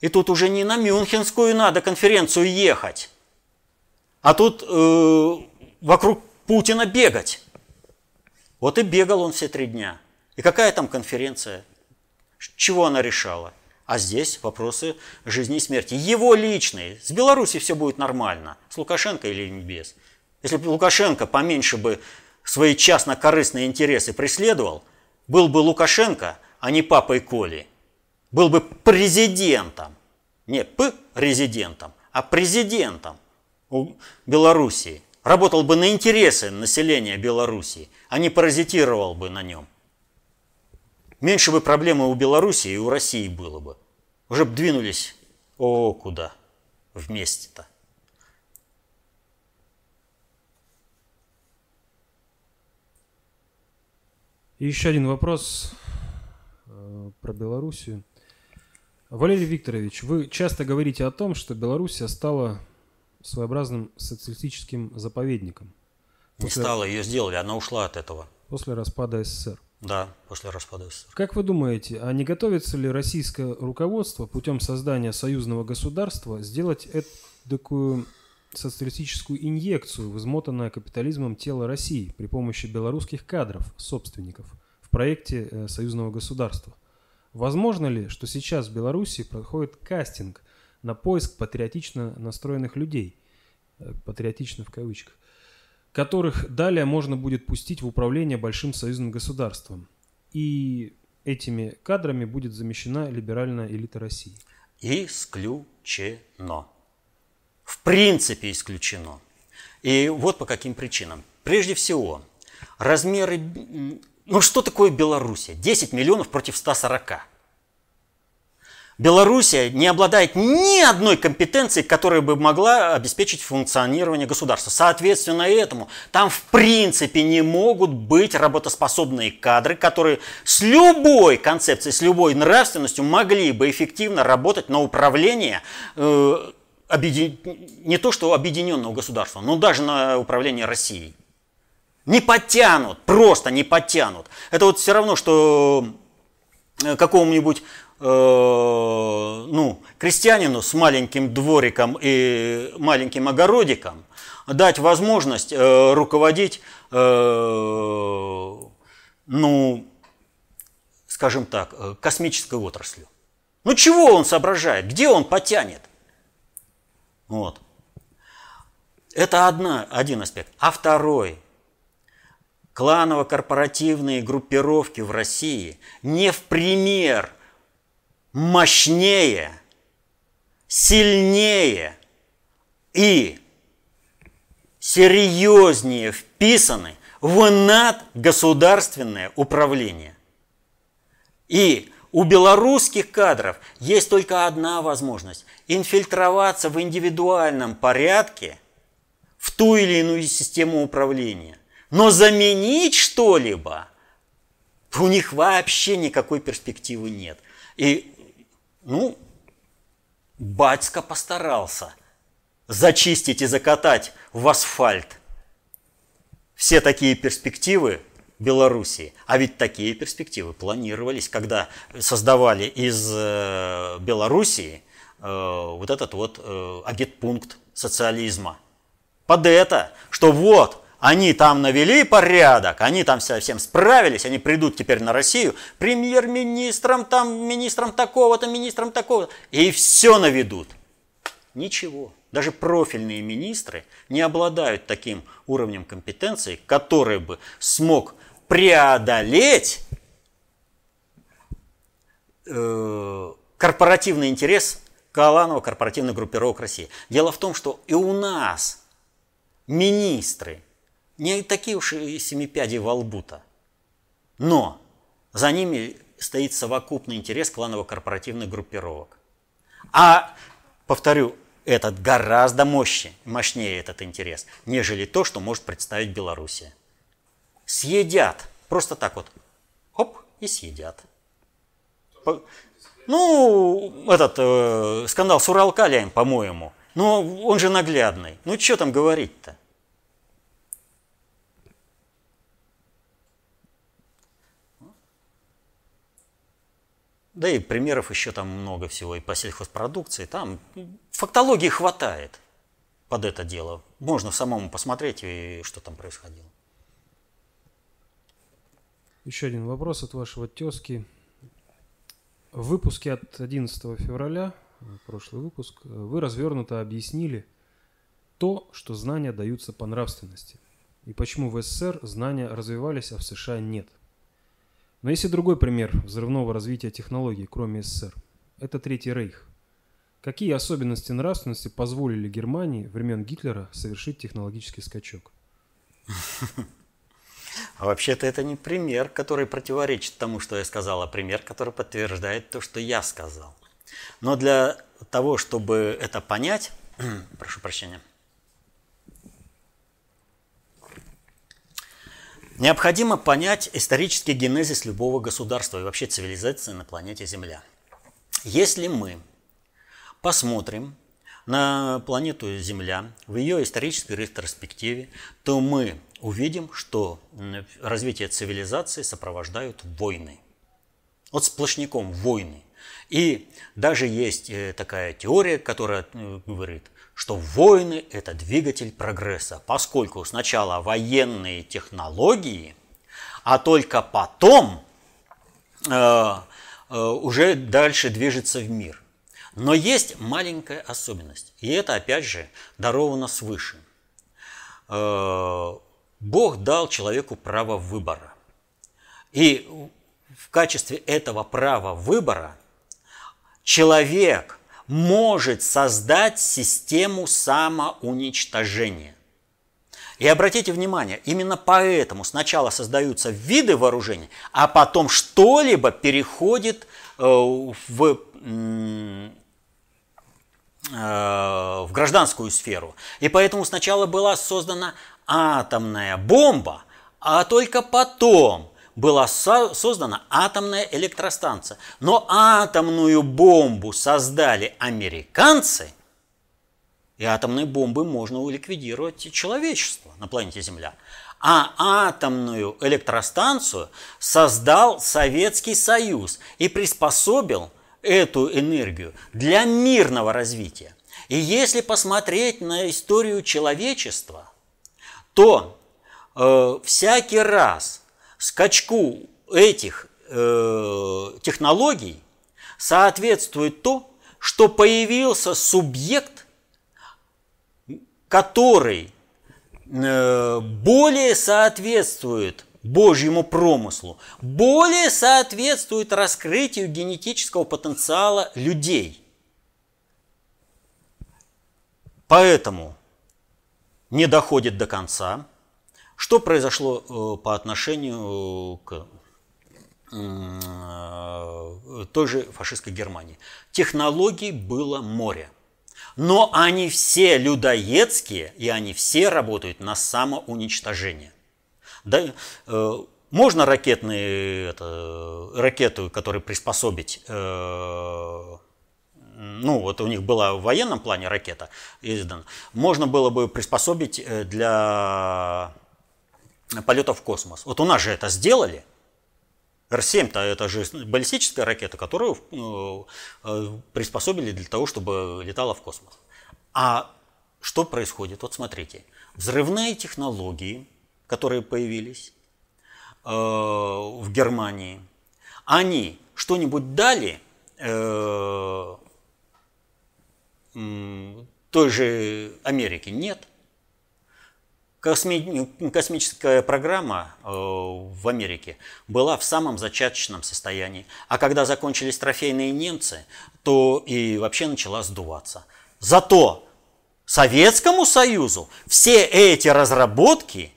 И тут уже не на Мюнхенскую надо конференцию ехать, а тут э, вокруг Путина бегать. Вот и бегал он все три дня. И какая там конференция? Чего она решала? А здесь вопросы жизни и смерти. Его личные. С Беларуси все будет нормально. С Лукашенко или без. Если бы Лукашенко поменьше бы свои частно-корыстные интересы преследовал, был бы Лукашенко, а не папой Коли. Был бы президентом. Не п-резидентом, а президентом у Белоруссии. Работал бы на интересы населения Белоруссии, а не паразитировал бы на нем. Меньше бы проблемы у Белоруссии и у России было бы. Уже бы двинулись, о, куда, вместе-то. И еще один вопрос э, про Белоруссию. Валерий Викторович, вы часто говорите о том, что Белоруссия стала своеобразным социалистическим заповедником. После... Не стала, ее сделали, она ушла от этого. После распада СССР. Да, после распада СССР. Как вы думаете, а не готовится ли российское руководство путем создания союзного государства сделать такую социалистическую инъекцию в измотанное капитализмом тело России при помощи белорусских кадров, собственников, в проекте э, союзного государства. Возможно ли, что сейчас в Беларуси проходит кастинг на поиск патриотично настроенных людей, э, патриотично в кавычках, которых далее можно будет пустить в управление большим союзным государством. И этими кадрами будет замещена либеральная элита России. Исключено. В принципе исключено. И вот по каким причинам. Прежде всего, размеры... Ну что такое Белоруссия? 10 миллионов против 140. Белоруссия не обладает ни одной компетенцией, которая бы могла обеспечить функционирование государства. Соответственно этому там в принципе не могут быть работоспособные кадры, которые с любой концепцией, с любой нравственностью могли бы эффективно работать на управление э, объедин... не то что объединенного государства, но даже на управление Россией. Не подтянут, просто не подтянут. Это вот все равно, что э, какому-нибудь ну, крестьянину с маленьким двориком и маленьким огородиком дать возможность э, руководить, э, ну, скажем так, э, космической отраслью. Ну чего он соображает? Где он потянет? Вот. Это одна, один аспект. А второй. Кланово-корпоративные группировки в России не в пример – мощнее, сильнее и серьезнее вписаны в надгосударственное управление. И у белорусских кадров есть только одна возможность – инфильтроваться в индивидуальном порядке в ту или иную систему управления. Но заменить что-либо у них вообще никакой перспективы нет. И ну, батька постарался зачистить и закатать в асфальт все такие перспективы Белоруссии. А ведь такие перспективы планировались, когда создавали из э, Белоруссии э, вот этот вот э, агитпункт социализма. Под это, что вот они там навели порядок, они там совсем справились, они придут теперь на Россию премьер-министром, там, министром такого-то, министром такого-то, и все наведут. Ничего. Даже профильные министры не обладают таким уровнем компетенции, который бы смог преодолеть э, корпоративный интерес Каланова корпоративных группировок России. Дело в том, что и у нас министры – не такие уж и семипяди во лбу-то. Но за ними стоит совокупный интерес кланово-корпоративных группировок. А, повторю, этот гораздо мощнее, мощнее этот интерес, нежели то, что может представить Белоруссия. Съедят, просто так вот, оп, и съедят. Ну, этот э, скандал с Уралкалием, по-моему, ну, он же наглядный. Ну, что там говорить-то? Да и примеров еще там много всего и по сельхозпродукции. Там фактологии хватает под это дело. Можно самому посмотреть, и что там происходило. Еще один вопрос от вашего тезки. В выпуске от 11 февраля, прошлый выпуск, вы развернуто объяснили то, что знания даются по нравственности. И почему в СССР знания развивались, а в США нет. Но есть и другой пример взрывного развития технологий, кроме СССР. Это Третий Рейх. Какие особенности нравственности позволили Германии времен Гитлера совершить технологический скачок? А вообще-то это не пример, который противоречит тому, что я сказал, а пример, который подтверждает то, что я сказал. Но для того, чтобы это понять, прошу прощения, Необходимо понять исторический генезис любого государства и вообще цивилизации на планете Земля. Если мы посмотрим на планету Земля в ее исторической ретроспективе, то мы увидим, что развитие цивилизации сопровождают войны. Вот сплошняком войны. И даже есть э, такая теория, которая э, говорит, что войны – это двигатель прогресса, поскольку сначала военные технологии, а только потом э, э, уже дальше движется в мир. Но есть маленькая особенность, и это опять же даровано свыше. Э, Бог дал человеку право выбора. И в качестве этого права выбора человек может создать систему самоуничтожения. И обратите внимание, именно поэтому сначала создаются виды вооружений, а потом что-либо переходит э, в, э, в гражданскую сферу. И поэтому сначала была создана атомная бомба, а только потом была создана атомная электростанция. Но атомную бомбу создали американцы, и атомные бомбы можно ликвидировать человечество на планете Земля. А атомную электростанцию создал Советский Союз и приспособил эту энергию для мирного развития. И если посмотреть на историю человечества, то э, всякий раз, скачку этих э, технологий соответствует то, что появился субъект, который э, более соответствует Божьему промыслу, более соответствует раскрытию генетического потенциала людей. Поэтому не доходит до конца – что произошло э, по отношению к э, той же фашистской Германии? Технологий было море. Но они все людоедские, и они все работают на самоуничтожение. Да, э, можно ракетные, это, ракету, которую приспособить, э, ну вот у них была в военном плане ракета издана, можно было бы приспособить для полетов в космос. Вот у нас же это сделали. Р-7-то это же баллистическая ракета, которую э, э, приспособили для того, чтобы летала в космос. А что происходит? Вот смотрите, взрывные технологии, которые появились э, в Германии, они что-нибудь дали той же Америке? Нет. Космическая программа э, в Америке была в самом зачаточном состоянии. А когда закончились трофейные немцы, то и вообще начала сдуваться. Зато Советскому Союзу все эти разработки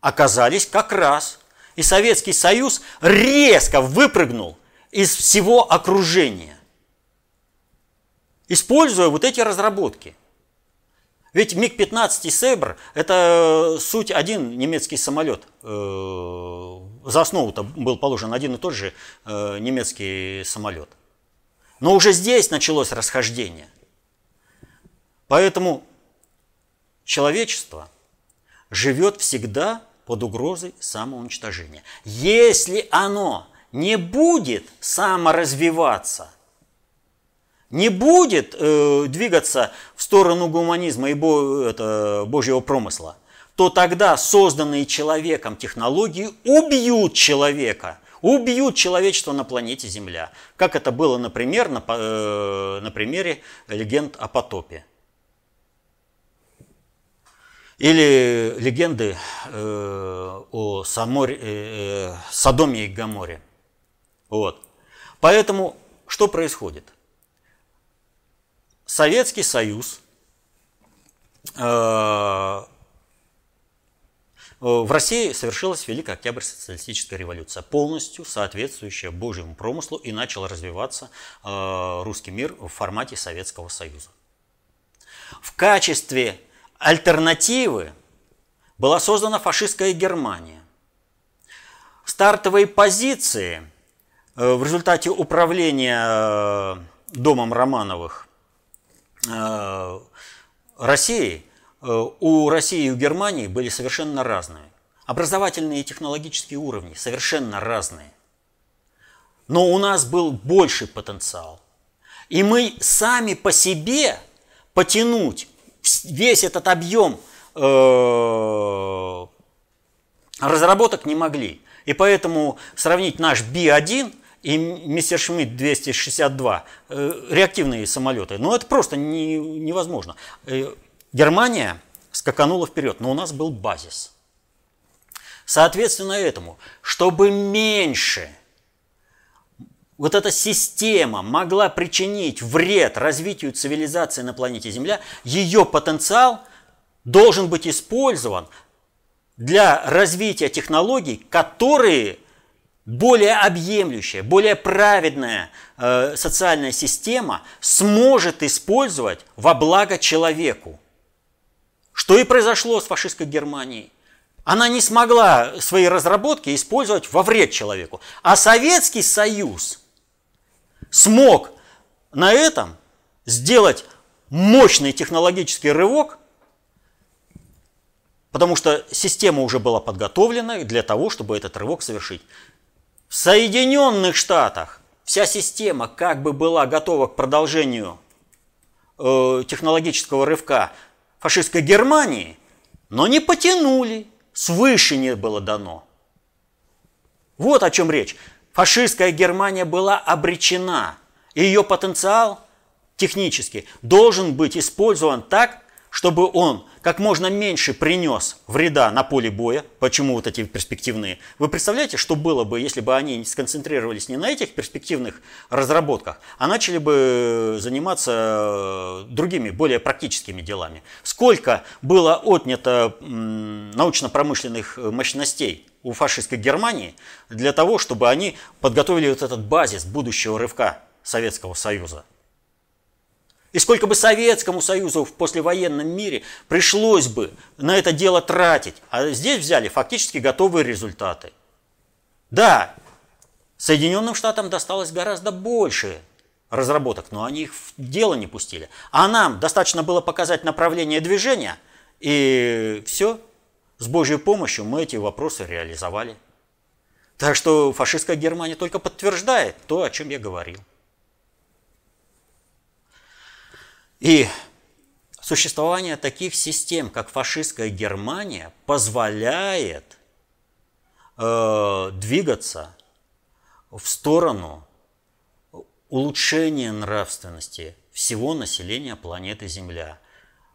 оказались как раз. И Советский Союз резко выпрыгнул из всего окружения, используя вот эти разработки – ведь МиГ-15 и Сейбр – это суть один немецкий самолет. Э, за основу-то был положен один и тот же э, немецкий самолет. Но уже здесь началось расхождение. Поэтому человечество живет всегда под угрозой самоуничтожения. Если оно не будет саморазвиваться, не будет э, двигаться в сторону гуманизма и бо, это, Божьего промысла, то тогда созданные человеком технологии убьют человека, убьют человечество на планете Земля. Как это было, например, на, э, на примере легенд о потопе. Или легенды э, о Саморе, э, э Содоме и Гаморе. Вот. Поэтому что происходит? Советский Союз э, в России совершилась Великая Октябрьская социалистическая революция, полностью соответствующая Божьему промыслу, и начал развиваться э, русский мир в формате Советского Союза. В качестве альтернативы была создана фашистская Германия. Стартовые позиции э, в результате управления домом Романовых Э, России, э, у России и у Германии были совершенно разные. Образовательные и технологические уровни совершенно разные. Но у нас был больший потенциал. И мы сами по себе потянуть весь этот объем э, разработок не могли. И поэтому сравнить наш Би-1 и мистер Шмидт 262 э, реактивные самолеты, ну это просто не, невозможно. Э, Германия скаканула вперед, но у нас был базис. Соответственно этому, чтобы меньше вот эта система могла причинить вред развитию цивилизации на планете Земля, ее потенциал должен быть использован для развития технологий, которые более объемлющая, более праведная э, социальная система сможет использовать во благо человеку. Что и произошло с фашистской Германией. Она не смогла свои разработки использовать во вред человеку. А Советский Союз смог на этом сделать мощный технологический рывок, потому что система уже была подготовлена для того, чтобы этот рывок совершить. В Соединенных Штатах вся система как бы была готова к продолжению э, технологического рывка фашистской Германии, но не потянули, свыше не было дано. Вот о чем речь. Фашистская Германия была обречена, и ее потенциал технически должен быть использован так, чтобы он как можно меньше принес вреда на поле боя. Почему вот эти перспективные? Вы представляете, что было бы, если бы они сконцентрировались не на этих перспективных разработках, а начали бы заниматься э, другими, более практическими делами? Сколько было отнято научно-промышленных мощностей у фашистской Германии для того, чтобы они подготовили вот этот базис будущего рывка Советского Союза? И сколько бы Советскому Союзу в послевоенном мире пришлось бы на это дело тратить. А здесь взяли фактически готовые результаты. Да, Соединенным Штатам досталось гораздо больше разработок, но они их в дело не пустили. А нам достаточно было показать направление движения, и все, с Божьей помощью мы эти вопросы реализовали. Так что фашистская Германия только подтверждает то, о чем я говорил. И существование таких систем, как фашистская Германия, позволяет э, двигаться в сторону улучшения нравственности всего населения планеты Земля,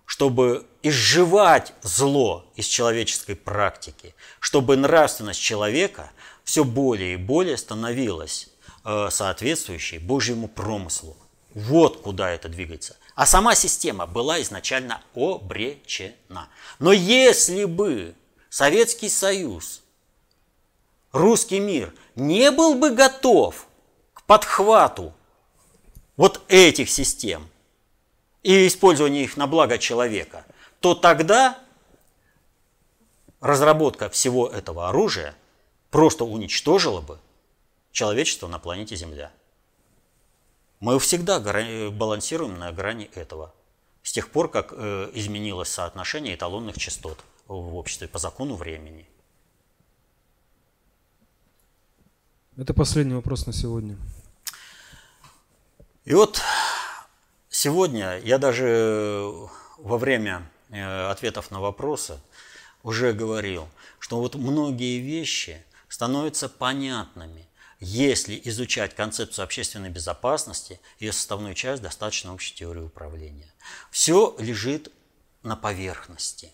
чтобы изживать зло из человеческой практики, чтобы нравственность человека все более и более становилась э, соответствующей Божьему промыслу. Вот куда это двигается. А сама система была изначально обречена. Но если бы Советский Союз, русский мир не был бы готов к подхвату вот этих систем и использованию их на благо человека, то тогда разработка всего этого оружия просто уничтожила бы человечество на планете Земля. Мы всегда балансируем на грани этого. С тех пор, как э, изменилось соотношение эталонных частот в обществе по закону времени. Это последний вопрос на сегодня. И вот сегодня я даже во время э, ответов на вопросы уже говорил, что вот многие вещи становятся понятными если изучать концепцию общественной безопасности, ее составную часть достаточно общей теории управления. Все лежит на поверхности.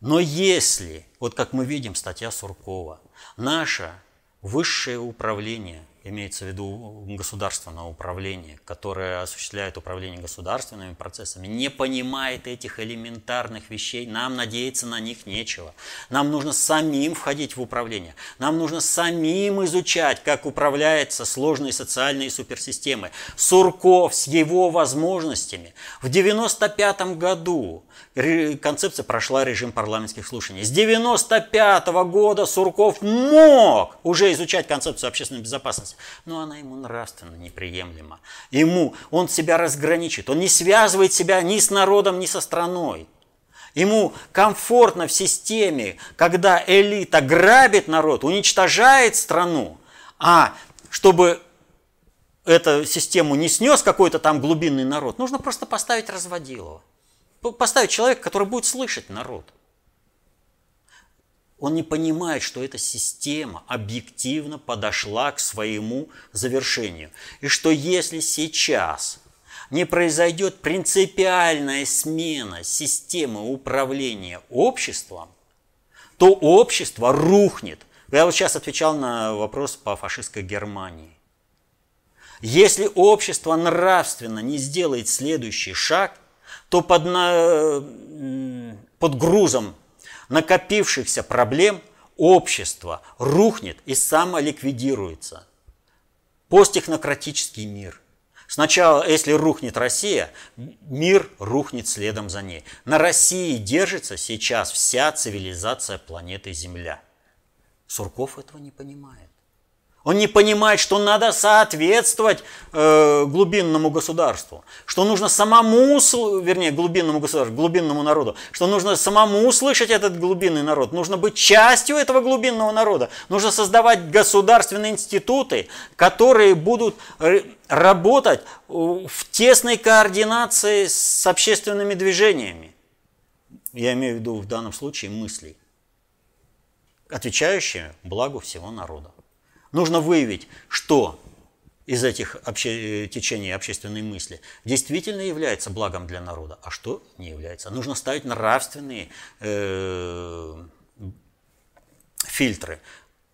Но если, вот как мы видим, статья Суркова, наше высшее управление – имеется в виду государственное управление, которое осуществляет управление государственными процессами, не понимает этих элементарных вещей, нам надеяться на них нечего. Нам нужно самим входить в управление. Нам нужно самим изучать, как управляются сложные социальные суперсистемы. Сурков с его возможностями в 1995 году концепция прошла режим парламентских слушаний. С 1995 года Сурков мог уже изучать концепцию общественной безопасности, но она ему нравственно неприемлема. Ему, он себя разграничивает, он не связывает себя ни с народом, ни со страной. Ему комфортно в системе, когда элита грабит народ, уничтожает страну, а чтобы эту систему не снес какой-то там глубинный народ, нужно просто поставить разводилова. Поставить человека, который будет слышать народ. Он не понимает, что эта система объективно подошла к своему завершению. И что если сейчас не произойдет принципиальная смена системы управления обществом, то общество рухнет. Я вот сейчас отвечал на вопрос по фашистской Германии. Если общество нравственно не сделает следующий шаг, то под, на, под грузом накопившихся проблем общество рухнет и самоликвидируется. Посттехнократический мир. Сначала, если рухнет Россия, мир рухнет следом за ней. На России держится сейчас вся цивилизация планеты Земля. Сурков этого не понимает. Он не понимает, что надо соответствовать э, глубинному государству, что нужно самому, вернее, глубинному государству, глубинному народу, что нужно самому услышать этот глубинный народ, нужно быть частью этого глубинного народа, нужно создавать государственные институты, которые будут работать в тесной координации с общественными движениями. Я имею в виду в данном случае мыслей, отвечающие благу всего народа. Нужно выявить, что из этих обще... течений общественной мысли действительно является благом для народа, а что не является. Нужно ставить нравственные э... фильтры.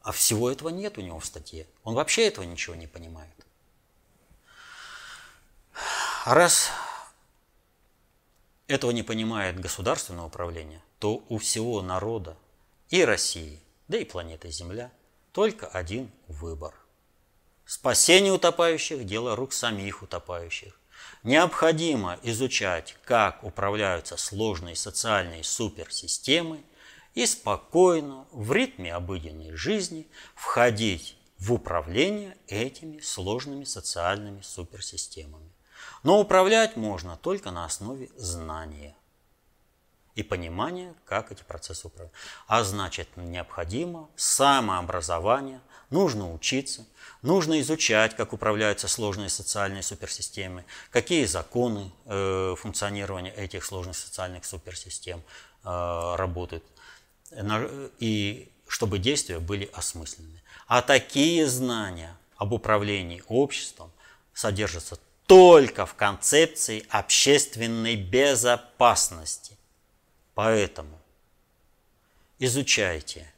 А всего этого нет у него в статье. Он вообще этого ничего не понимает. А раз этого не понимает государственное управление, то у всего народа и России, да и планеты Земля – только один выбор. Спасение утопающих – дело рук самих утопающих. Необходимо изучать, как управляются сложные социальные суперсистемы и спокойно, в ритме обыденной жизни, входить в управление этими сложными социальными суперсистемами. Но управлять можно только на основе знания и понимание, как эти процессы управляют. А значит, необходимо самообразование, нужно учиться, нужно изучать, как управляются сложные социальные суперсистемы, какие законы э, функционирования этих сложных социальных суперсистем э, работают, и чтобы действия были осмысленны. А такие знания об управлении обществом содержатся только в концепции общественной безопасности. Поэтому изучайте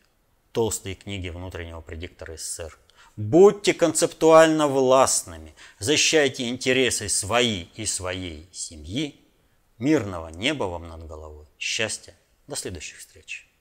толстые книги внутреннего предиктора СССР. Будьте концептуально властными, защищайте интересы свои и своей семьи. Мирного неба вам над головой. Счастья. До следующих встреч.